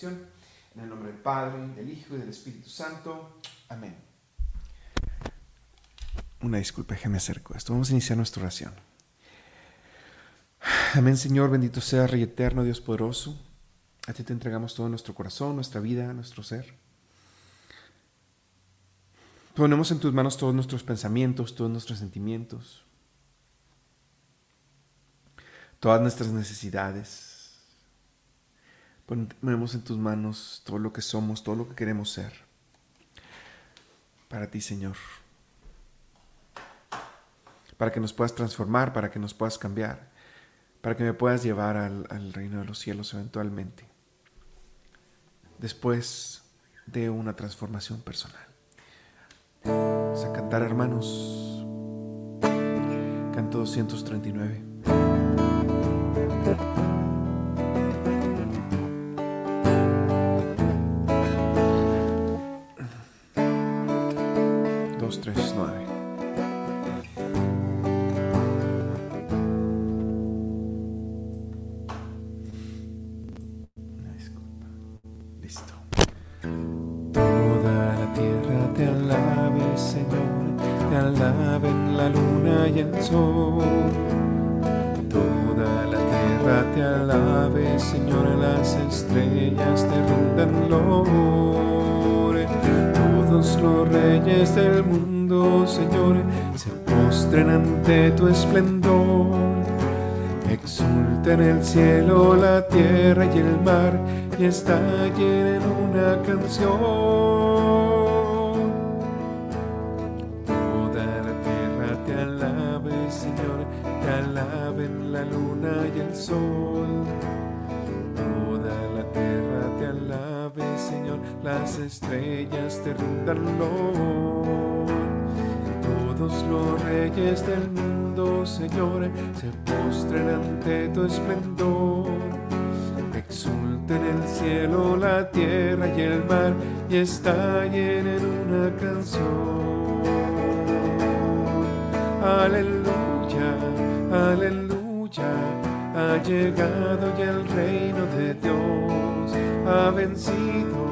En el nombre del Padre, del Hijo y del Espíritu Santo. Amén. Una disculpa, déjame acerco esto. Vamos a iniciar nuestra oración. Amén, Señor, bendito sea Rey Eterno, Dios poderoso. A ti te entregamos todo nuestro corazón, nuestra vida, nuestro ser. Ponemos en tus manos todos nuestros pensamientos, todos nuestros sentimientos, todas nuestras necesidades. Ponemos en tus manos todo lo que somos, todo lo que queremos ser. Para ti, Señor. Para que nos puedas transformar, para que nos puedas cambiar, para que me puedas llevar al, reino de los cielos eventualmente. Después de una transformación personal. Vamos a cantar, hermanos. Canto 239. Del mundo, Señor, se postren ante tu esplendor. Exulta en el cielo la tierra y el mar y estallen en una canción. Las estrellas te rindan. Todos los reyes del mundo, Señor, se postren ante tu esplendor. Exulten el cielo, la tierra y el mar y estallen en una canción. Aleluya, aleluya, ha llegado ya el reino de Dios, ha vencido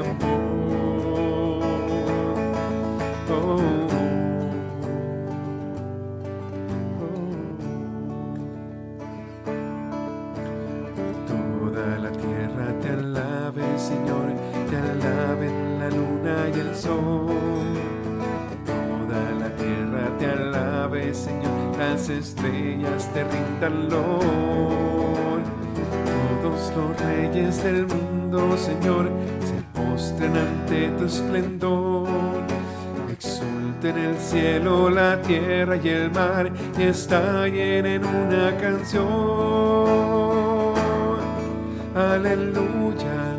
Estrellas te rindan loor. Todos los reyes del mundo, Señor, se postren ante tu esplendor. Exulten el cielo, la tierra y el mar, y estallen en una canción. Aleluya,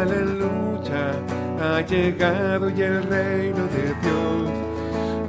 aleluya, ha llegado ya el reino de Dios,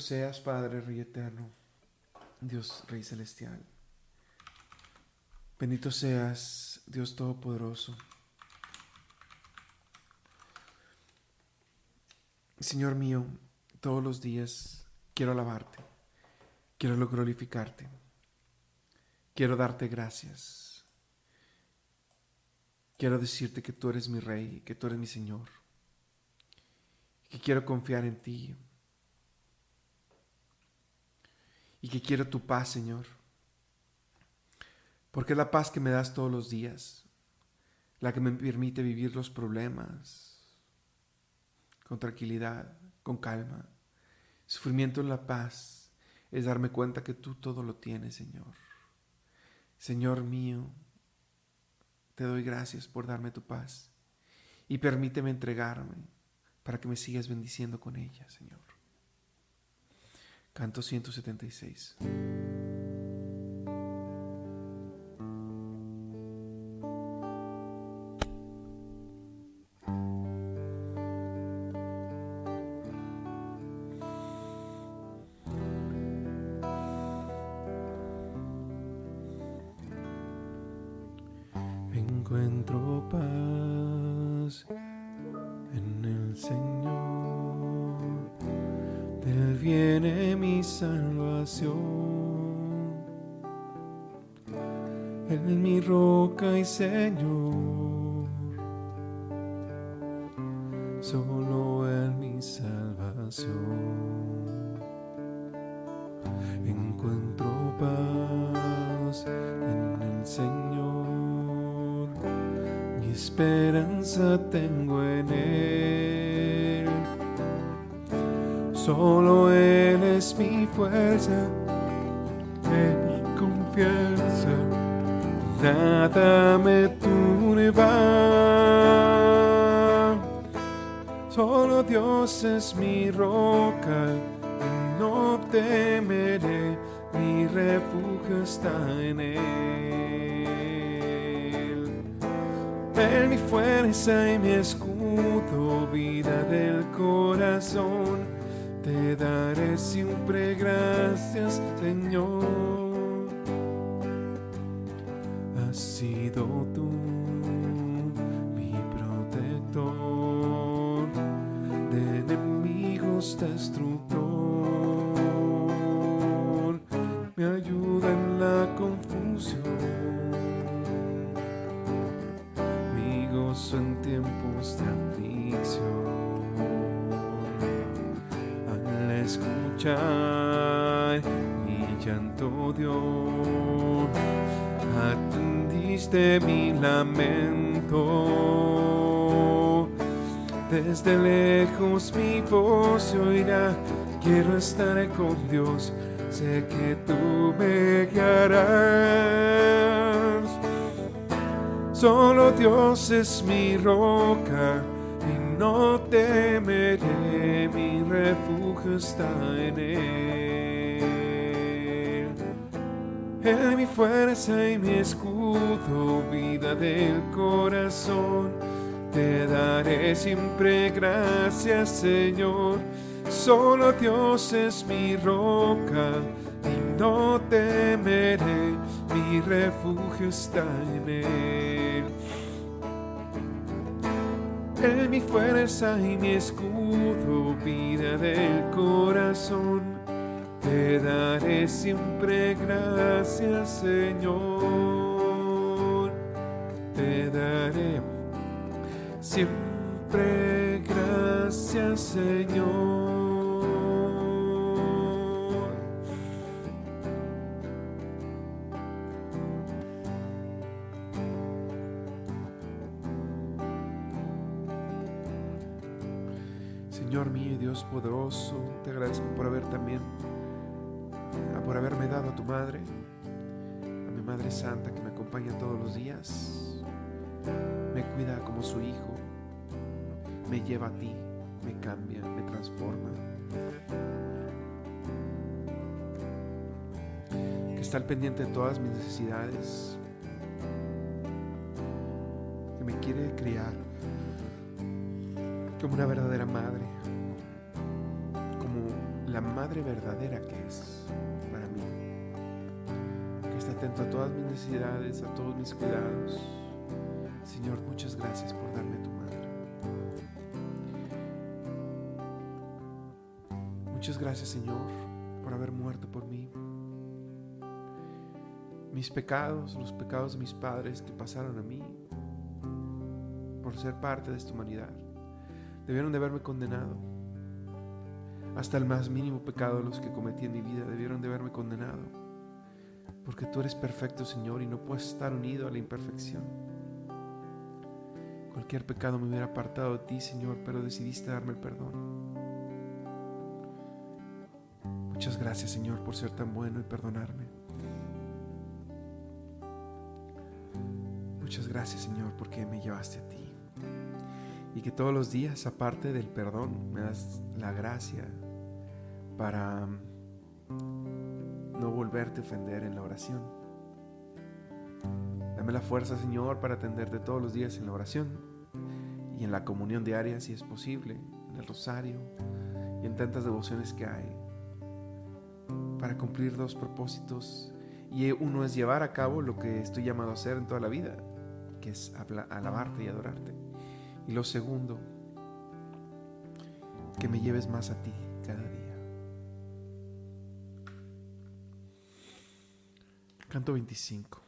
seas, Padre Rey Eterno, Dios Rey Celestial. Bendito seas, Dios Todopoderoso. Señor mío, todos los días quiero alabarte, quiero glorificarte, quiero darte gracias. Quiero decirte que tú eres mi Rey, que tú eres mi Señor, que quiero confiar en ti y que quiero tu paz, Señor, porque es la paz que me das todos los días, la que me permite vivir los problemas con tranquilidad, con calma. Sufrimiento en la paz es darme cuenta que tú todo lo tienes, Señor. Señor mío, te doy gracias por darme tu paz y permíteme entregarme para que me sigas bendiciendo con ella, Señor. Canto 176. Encuentro paz en el Señor, viene mi salvación. En mi roca y Señor, nada me turba. Solo Dios es mi roca, y no temeré, mi refugio está en Él. Él mi fuerza y mi escudo, vida del corazón, te daré siempre gracias, Señor. Sido tú mi protector. De enemigos destructor, me ayuda en la confusión, mi gozo en tiempos de aflicción. Al escuchar mi llanto, Dios, atendiste mi lamento. Desde lejos mi voz se oirá, quiero estar con Dios, sé que tú me guiarás. Solo Dios es mi roca y no temeré, mi refugio está en Él. Él mi fuerza y mi escudo, vida del corazón. Te daré siempre gracias, Señor. Solo Dios es mi roca y no temeré, mi refugio está en Él. Él mi fuerza y mi escudo, vida del corazón. Te daré siempre gracias, Señor. Te daré siempre gracias, Señor. Señor mío Dios poderoso, te agradezco por haber también, por haberme dado a tu madre, a mi Madre Santa que me acompaña todos los días, me cuida como su hijo, me lleva a ti, me cambia, me transforma. Que está al pendiente de todas mis necesidades, que me quiere criar como una verdadera madre, como la madre verdadera que es atento a todas mis necesidades, a todos mis cuidados. Señor, muchas gracias por darme tu madre. Muchas gracias, Señor, por haber muerto por mí. Mis pecados, los pecados de mis padres que pasaron a mí, por ser parte de esta humanidad debieron de haberme condenado. Hasta el más mínimo pecado los que cometí en mi vida debieron de haberme condenado. Porque tú eres perfecto, Señor, y no puedes estar unido a la imperfección. Cualquier pecado me hubiera apartado de ti, Señor, pero decidiste darme el perdón. Muchas gracias, Señor, por ser tan bueno y perdonarme. Muchas gracias, Señor, porque me llevaste a ti. Y que todos los días, aparte del perdón, me das la gracia para no volverte a ofender en la oración. Dame la fuerza, Señor, para atenderte todos los días en la oración y en la comunión diaria, si es posible, en el rosario y en tantas devociones que hay, para cumplir dos propósitos. Y uno es llevar a cabo lo que estoy llamado a hacer en toda la vida, que es alabarte y adorarte. Y lo segundo, que me lleves más a ti Canto 25.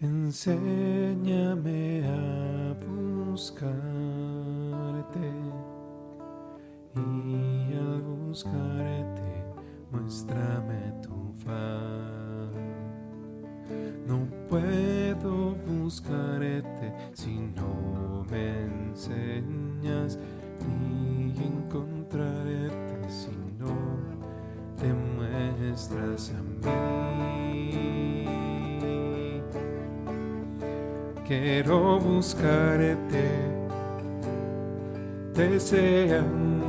Enséñame a buscarte buscarte muéstrame tu faz. No puedo buscarte si no me enseñas ni encontrarte si no te muestras a mí. Quiero buscarte, deseándote,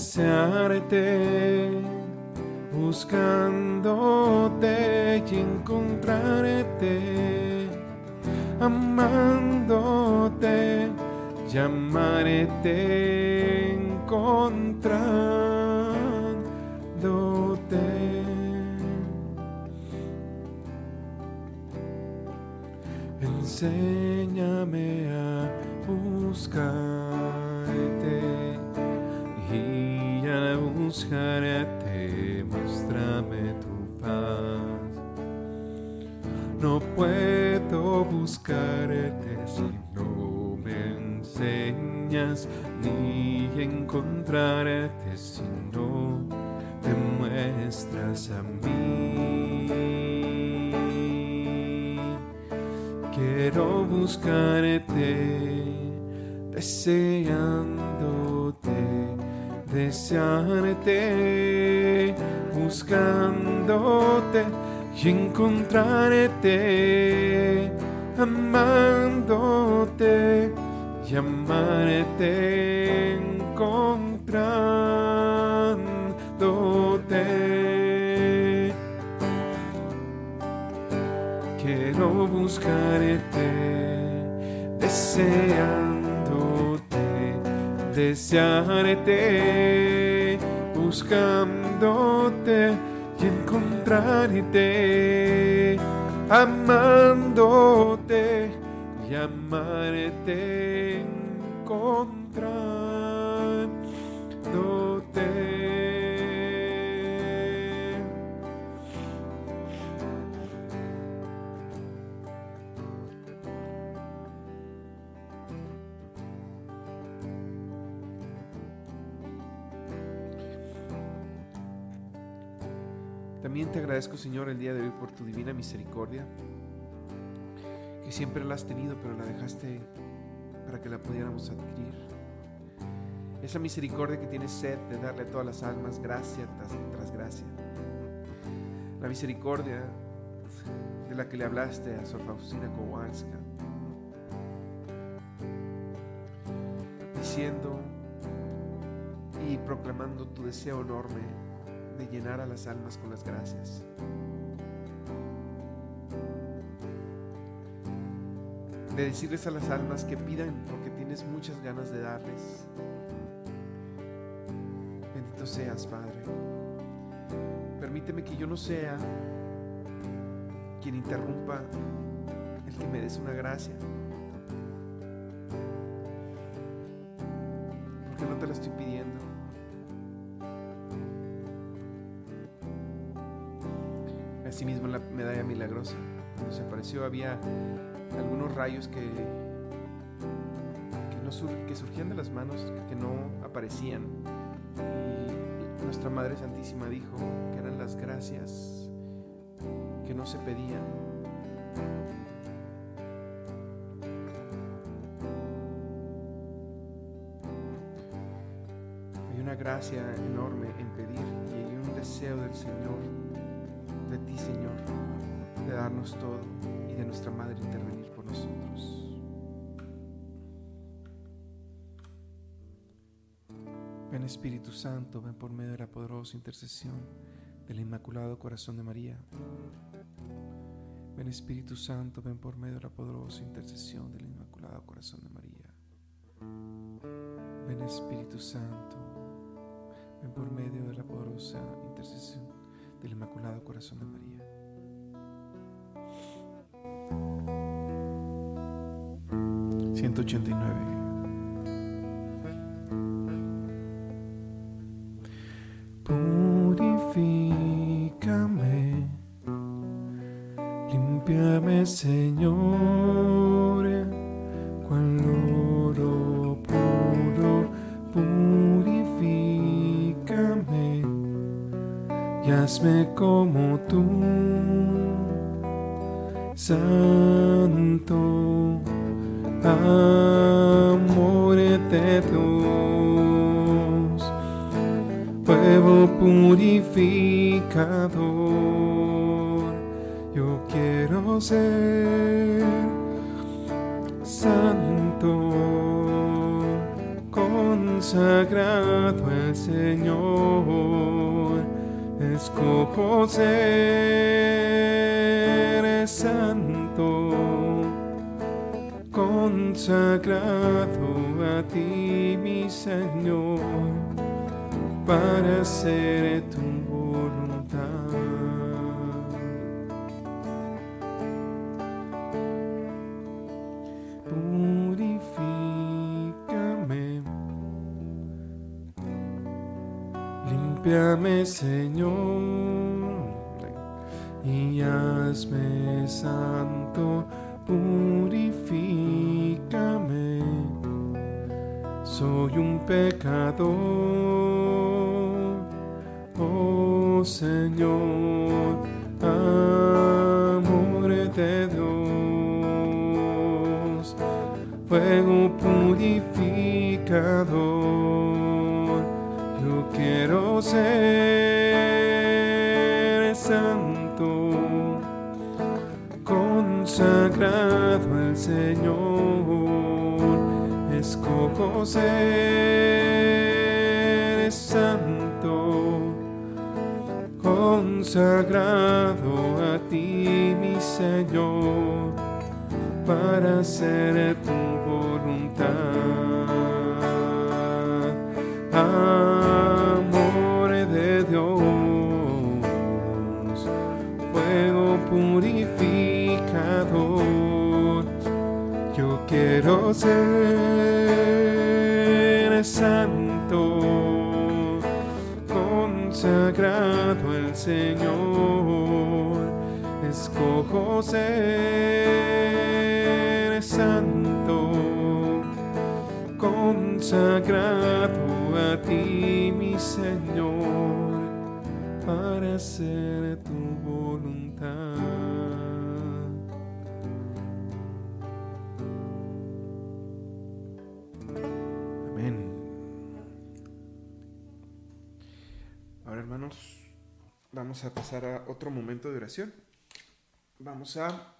desearte, buscándote y encontrarte, amándote, llamarte, encontrándote. Enséñame a buscarte al buscarte muéstrame tu paz. No puedo buscarte si no me enseñas ni encontrarte si no te muestras a mí. quiero buscarte, deseándote, desearte, buscándote y encontrarte, amándote y amarte, encontrándote. quiero buscarte, deseándote, desearte, buscándote y encontrarte, amándote y amarte, encontrándote. Te agradezco, Señor, el día de hoy por tu divina misericordia, que siempre la has tenido, pero la dejaste para que la pudiéramos adquirir. Esa misericordia que tiene sed de darle a todas las almas gracia tras, gracia. La misericordia de la que le hablaste a Sor Faustina Kowalska, diciendo y proclamando tu deseo enorme de llenar a las almas con las gracias. De decirles a las almas que pidan porque tienes muchas ganas de darles. Bendito seas, Padre. Permíteme que yo no sea quien interrumpa el que me des una gracia. Porque no te la estoy pidiendo. Asimismo la medalla milagrosa, cuando se apareció había algunos rayos que, que, no que surgían de las manos, que no aparecían. Y nuestra Madre Santísima dijo que eran las gracias que no se pedían. Hay una gracia enorme en pedir y hay un deseo del Señor, Señor, de darnos todo y de nuestra Madre intervenir por nosotros. Ven Espíritu Santo, ven por medio de la poderosa intercesión del Inmaculado Corazón de María. Ven Espíritu Santo, ven por medio de la poderosa intercesión del Inmaculado Corazón de María. Ven Espíritu Santo, ven por medio de la poderosa intercesión del Inmaculado Corazón de María. ...189... al Señor, escojo ser santo, consagrado a ti, mi Señor, para ser Límpiame, Señor, y hazme santo, purifícame. Soy un pecador, oh Señor, amor de Dios, fuego purificador quiero ser santo, consagrado al Señor, escojo ser santo, consagrado a ti, mi Señor, para ser quiero ser santo, consagrado al Señor, escojo ser santo, consagrado a ti, mi Señor, para hacer tu voluntad. Vamos a pasar a otro momento de oración. Vamos a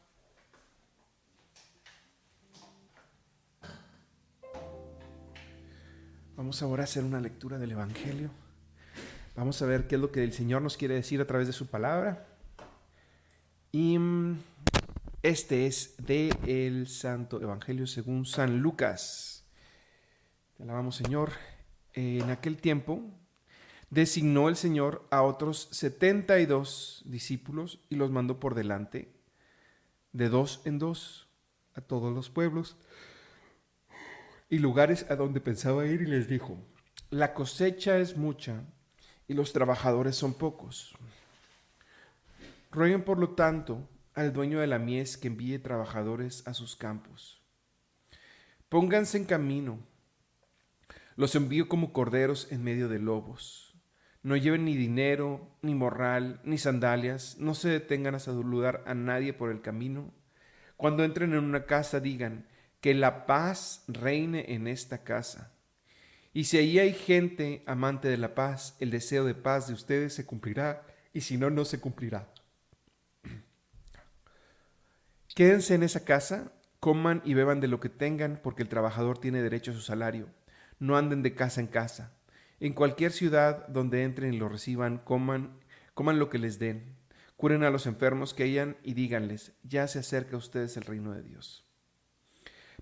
Vamos ahora a hacer una lectura del Evangelio. Vamos a ver qué es lo que el Señor nos quiere decir a través de su palabra. Y mm, este es de el Santo Evangelio según San Lucas. Te alabamos, Señor. En aquel tiempo designó el Señor a otros 72 discípulos y los mandó por delante, de dos en dos, a todos los pueblos y lugares a donde pensaba ir y les dijo, la cosecha es mucha y los trabajadores son pocos. Rueguen por lo tanto al dueño de la mies que envíe trabajadores a sus campos. Pónganse en camino. Los envío como corderos en medio de lobos. No lleven ni dinero, ni morral, ni sandalias. No se detengan a saludar a nadie por el camino. Cuando entren en una casa digan, que la paz reine en esta casa. Y si ahí hay gente amante de la paz, el deseo de paz de ustedes se cumplirá, y si no, no se cumplirá. Quédense en esa casa, coman y beban de lo que tengan, porque el trabajador tiene derecho a su salario. No anden de casa en casa. En cualquier ciudad donde entren y lo reciban, coman, coman lo que les den. Curen a los enfermos que hayan y díganles, ya se acerca a ustedes el reino de Dios.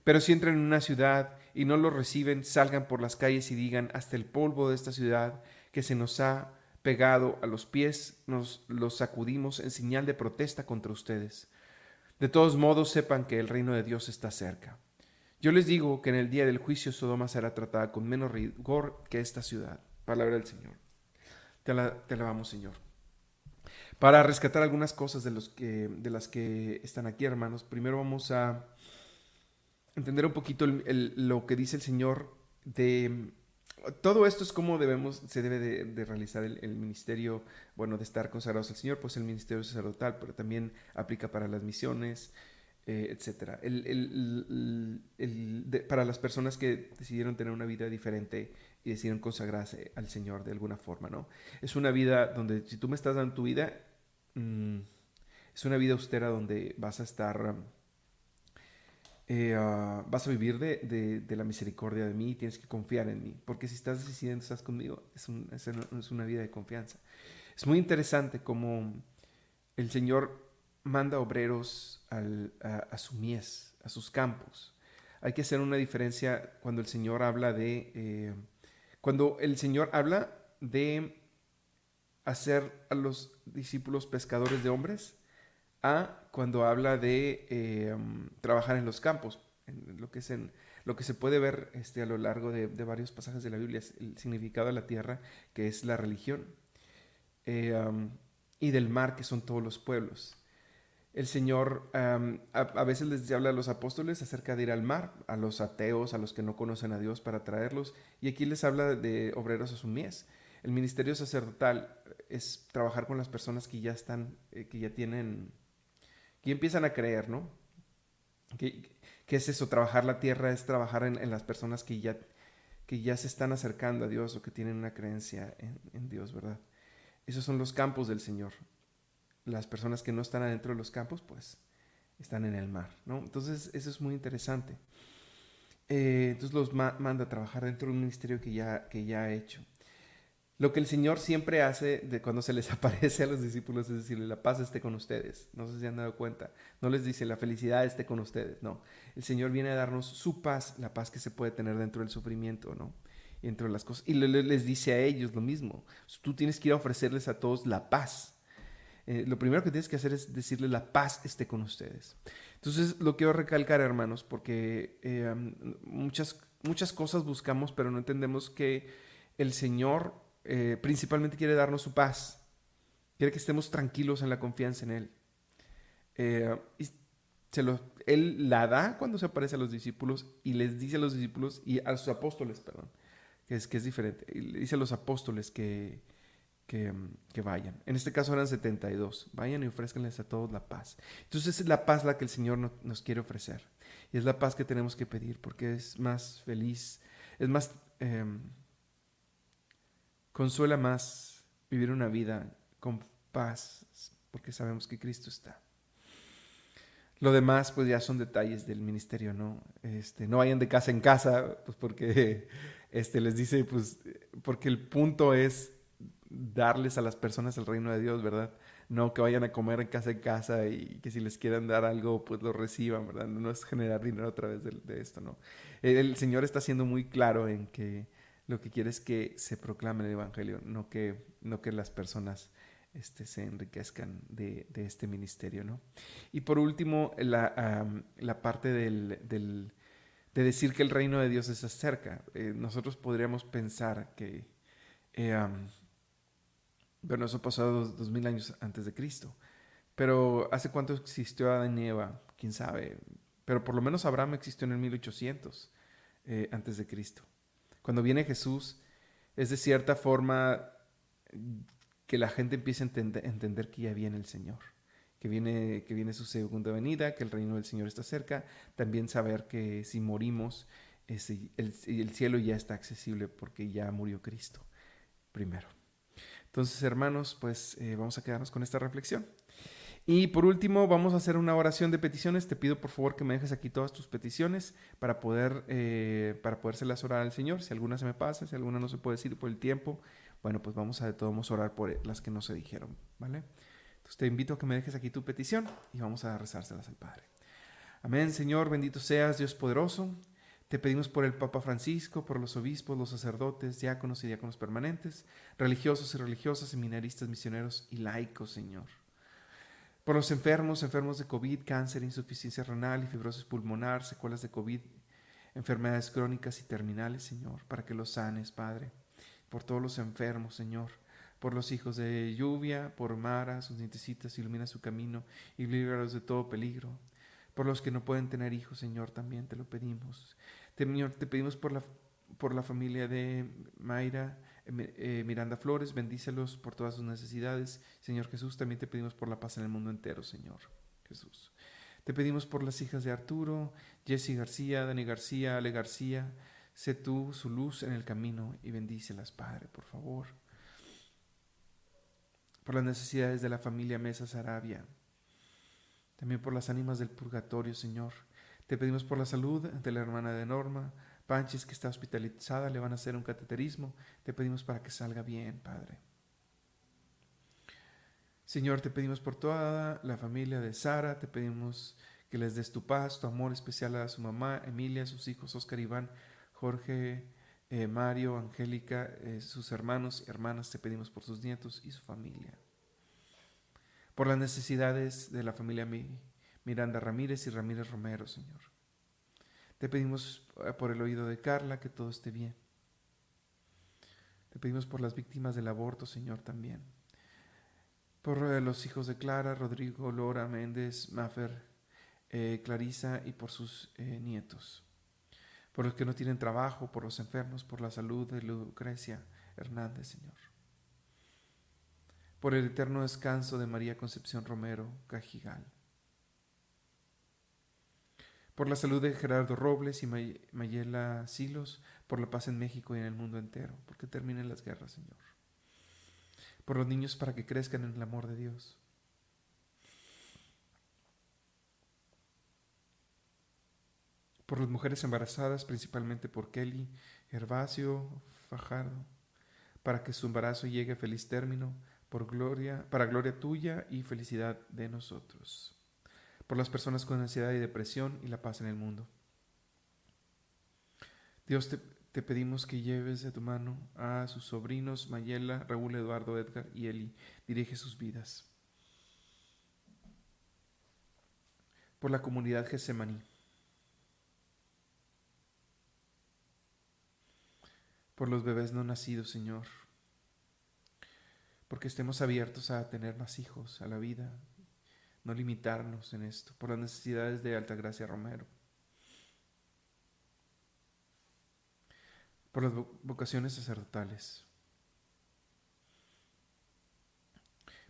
Pero si entran en una ciudad y no lo reciben, salgan por las calles y digan, hasta el polvo de esta ciudad que se nos ha pegado a los pies, nos los sacudimos en señal de protesta contra ustedes. De todos modos, sepan que el reino de Dios está cerca. Yo les digo que en el día del juicio Sodoma será tratada con menos rigor que esta ciudad. Palabra del Señor. Te, alabamos, Señor. Para rescatar algunas cosas de, los que, de las que están aquí, hermanos, primero vamos a entender un poquito lo que dice el Señor de todo esto es cómo debemos, se debe de, realizar el, ministerio, bueno, de estar consagrados al Señor, pues el ministerio sacerdotal, pero también aplica para las misiones, eh, etcétera. para las personas que decidieron tener una vida diferente y decidieron consagrarse al Señor de alguna forma, ¿no? Es una vida donde, si tú me estás dando tu vida, mm, es una vida austera donde vas a estar... Eh, ah, vas a vivir de, la misericordia de mí y tienes que confiar en mí. Porque si estás decidiendo, estás conmigo, es, es, una vida de confianza. Es muy interesante cómo el Señor manda obreros a, su mies, a sus campos. Hay que hacer una diferencia cuando el Señor habla de... Eh, cuando el Señor habla de hacer a los discípulos pescadores de hombres, a cuando habla de eh, trabajar en los campos, lo que, es lo que se puede ver este, a lo largo de, varios pasajes de la Biblia, es el significado de la tierra, que es la religión, eh, um, y del mar, que son todos los pueblos. El Señor a, veces les habla a los apóstoles acerca de ir al mar, a los ateos, a los que no conocen a Dios para traerlos, y aquí les habla de obreros a su mies. El ministerio sacerdotal es trabajar con las personas que ya están, eh, que ya tienen y empiezan a creer, ¿no? ¿Qué, es eso? Trabajar la tierra es trabajar en, las personas que ya, que ya se están acercando a Dios o que tienen una creencia en, Dios, ¿verdad? Esos son los campos del Señor. Las personas que no están adentro de los campos, pues están en el mar, ¿no? Entonces, eso es muy interesante. Eh, entonces los manda a trabajar dentro de un ministerio que ya, que ya ha hecho. Lo que el Señor siempre hace de cuando se les aparece a los discípulos es decirle, la paz esté con ustedes. No sé si han dado cuenta. No les dice, la felicidad esté con ustedes. No. El Señor viene a darnos su paz, la paz que se puede tener dentro del sufrimiento, ¿no? Y dentro de las cosas. Y les dice a ellos lo mismo. Tú tienes que ir a ofrecerles a todos la paz. Eh, lo primero que tienes que hacer es decirle la paz esté con ustedes. Entonces, lo quiero recalcar, hermanos, porque eh, muchas, muchas cosas buscamos, pero no entendemos que el Señor eh, principalmente quiere darnos su paz. Quiere que estemos tranquilos en la confianza en Él. Y se lo, él la da cuando se aparece a los discípulos y les dice a los discípulos y a sus apóstoles, perdón, que es, que es diferente. Le dice a los apóstoles que, que, vayan. En este caso eran 72. Vayan y ofrezcanles a todos la paz. Entonces es la paz la que el Señor nos quiere ofrecer. Y es la paz que tenemos que pedir porque es más feliz, es más... Em, Consuela más vivir una vida con paz, porque sabemos que Cristo está. Lo demás, pues ya son detalles del ministerio, ¿no? Este, no vayan de casa en casa, pues porque este, les dice, pues, porque el punto es darles a las personas el reino de Dios, ¿verdad? No que vayan a comer en casa en casa y que si les quieren dar algo, pues lo reciban, ¿verdad? No es generar dinero a través de, de esto, ¿no? El Señor está siendo muy claro en que lo que quiere es que se proclame el Evangelio, no que, no que las personas este, se enriquezcan de, este ministerio. ¿no? Y por último, la, la parte del, del, de decir que el reino de Dios está cerca. Eh, nosotros podríamos pensar que, eh, bueno, eso pasó dos, dos, mil años antes de Cristo. Pero ¿hace cuánto existió Adán y Eva? ¿Quién sabe? Pero por lo menos Abraham existió en el 1800 eh, antes de Cristo. Cuando viene Jesús, es de cierta forma que la gente empieza a entender, que ya viene el Señor, que viene, que viene su segunda venida, que el reino del Señor está cerca. También saber que si morimos, el, el cielo ya está accesible porque ya murió Cristo primero. Entonces, hermanos, pues eh, vamos a quedarnos con esta reflexión. Y por último, vamos a hacer una oración de peticiones. Te pido por favor que me dejes aquí todas tus peticiones para poder eh, para podérselas orar al Señor. Si alguna se me pasa, si alguna no se puede decir por el tiempo, bueno, pues vamos a de todos modos orar por las que no se dijeron, ¿vale? Entonces te invito a que me dejes aquí tu petición y vamos a rezárselas al Padre. Amén, Señor, bendito seas, Dios poderoso. Te pedimos por el Papa Francisco, por los obispos, los sacerdotes, diáconos y diáconos permanentes, religiosos y religiosas, seminaristas, misioneros y laicos, Señor. Por los enfermos, enfermos de COVID, cáncer, insuficiencia renal y fibrosis pulmonar, secuelas de COVID, enfermedades crónicas y terminales, Señor, para que los sanes, Padre. Por todos los enfermos, Señor. Por los hijos de lluvia, por Mara, sus nietecitas, ilumina su camino y líbralos de todo peligro por los que no pueden tener hijos, Señor, también te lo pedimos. Señor, te pedimos por la, por la familia de Mayra, eh, eh, Miranda Flores, bendícelos por todas sus necesidades. Señor Jesús, también te pedimos por la paz en el mundo entero, Señor Jesús. Te pedimos por las hijas de Arturo, Jessy García, Dani García, Ale García. Sé tú su luz en el camino y bendícelas, Padre, por favor. Por las necesidades de la familia Mesa Sarabia, también por las ánimas del purgatorio, Señor. Te pedimos por la salud de la hermana de Norma, Panchis, que está hospitalizada, le van a hacer un cateterismo. Te pedimos para que salga bien, Padre. Señor, te pedimos por toda la familia de Sara, te pedimos que les des tu paz, tu amor especial a su mamá, Emilia, sus hijos, Oscar, Iván, Jorge, eh, Mario, Angélica, eh, sus hermanos y hermanas, te pedimos por sus nietos y su familia por las necesidades de la familia Miranda Ramírez y Ramírez Romero, Señor. Te pedimos eh, por el oído de Carla que todo esté bien. Te pedimos por las víctimas del aborto, Señor, también. Por eh, los hijos de Clara, Rodrigo, Lora, Méndez, Mafer, eh, Clarisa y por sus nietos. Por los que no tienen trabajo, por los enfermos, por la salud de Lucrecia Hernández, Señor por el eterno descanso de María Concepción Romero Cajigal, por la salud de Gerardo Robles y Mayela Silos, por la paz en México y en el mundo entero, porque terminen las guerras, Señor, por los niños para que crezcan en el amor de Dios. Por las mujeres embarazadas, principalmente por Kelly, Gervasio, Fajardo, para que su embarazo llegue a feliz término, por gloria, para gloria tuya y felicidad de nosotros. Por las personas con ansiedad y depresión y la paz en el mundo. Dios, te, te pedimos que lleves de tu mano a sus sobrinos Mayela, Raúl, Eduardo, Edgar y Eli. Dirige sus vidas. Por la comunidad Gesemaní. Por los bebés no nacidos, Señor porque estemos abiertos a tener más hijos, a la vida, no limitarnos en esto, por las necesidades de Altagracia Romero, por las vocaciones sacerdotales.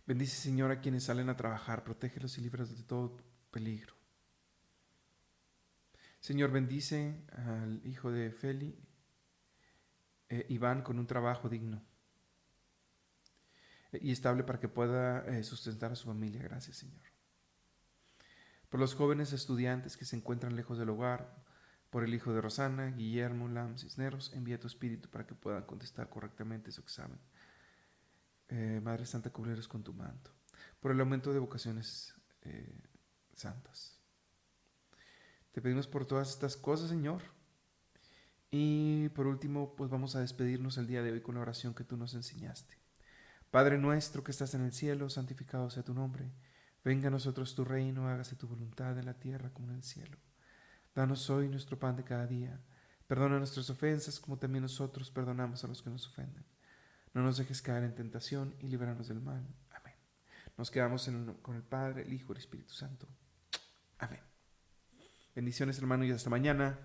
Bendice, Señor, a quienes salen a trabajar, protégelos y líbralos de todo peligro. Señor, bendice al hijo de Feli, eh, Iván, con un trabajo digno y estable para que pueda eh, sustentar a su familia. Gracias, Señor. Por los jóvenes estudiantes que se encuentran lejos del hogar, por el hijo de Rosana, Guillermo Lam Cisneros, envía tu espíritu para que puedan contestar correctamente su examen. Eh, Madre Santa, cubreros con tu manto. Por el aumento de vocaciones eh, santas. Te pedimos por todas estas cosas, Señor. Y por último, pues vamos a despedirnos el día de hoy con la oración que tú nos enseñaste. Padre nuestro que estás en el cielo, santificado sea tu nombre. Venga a nosotros tu reino, hágase tu voluntad en la tierra como en el cielo. Danos hoy nuestro pan de cada día. Perdona nuestras ofensas como también nosotros perdonamos a los que nos ofenden. No nos dejes caer en tentación y líbranos del mal. Amén. Nos quedamos con el Padre, el Hijo y el Espíritu Santo. Amén. Bendiciones hermano y hasta mañana.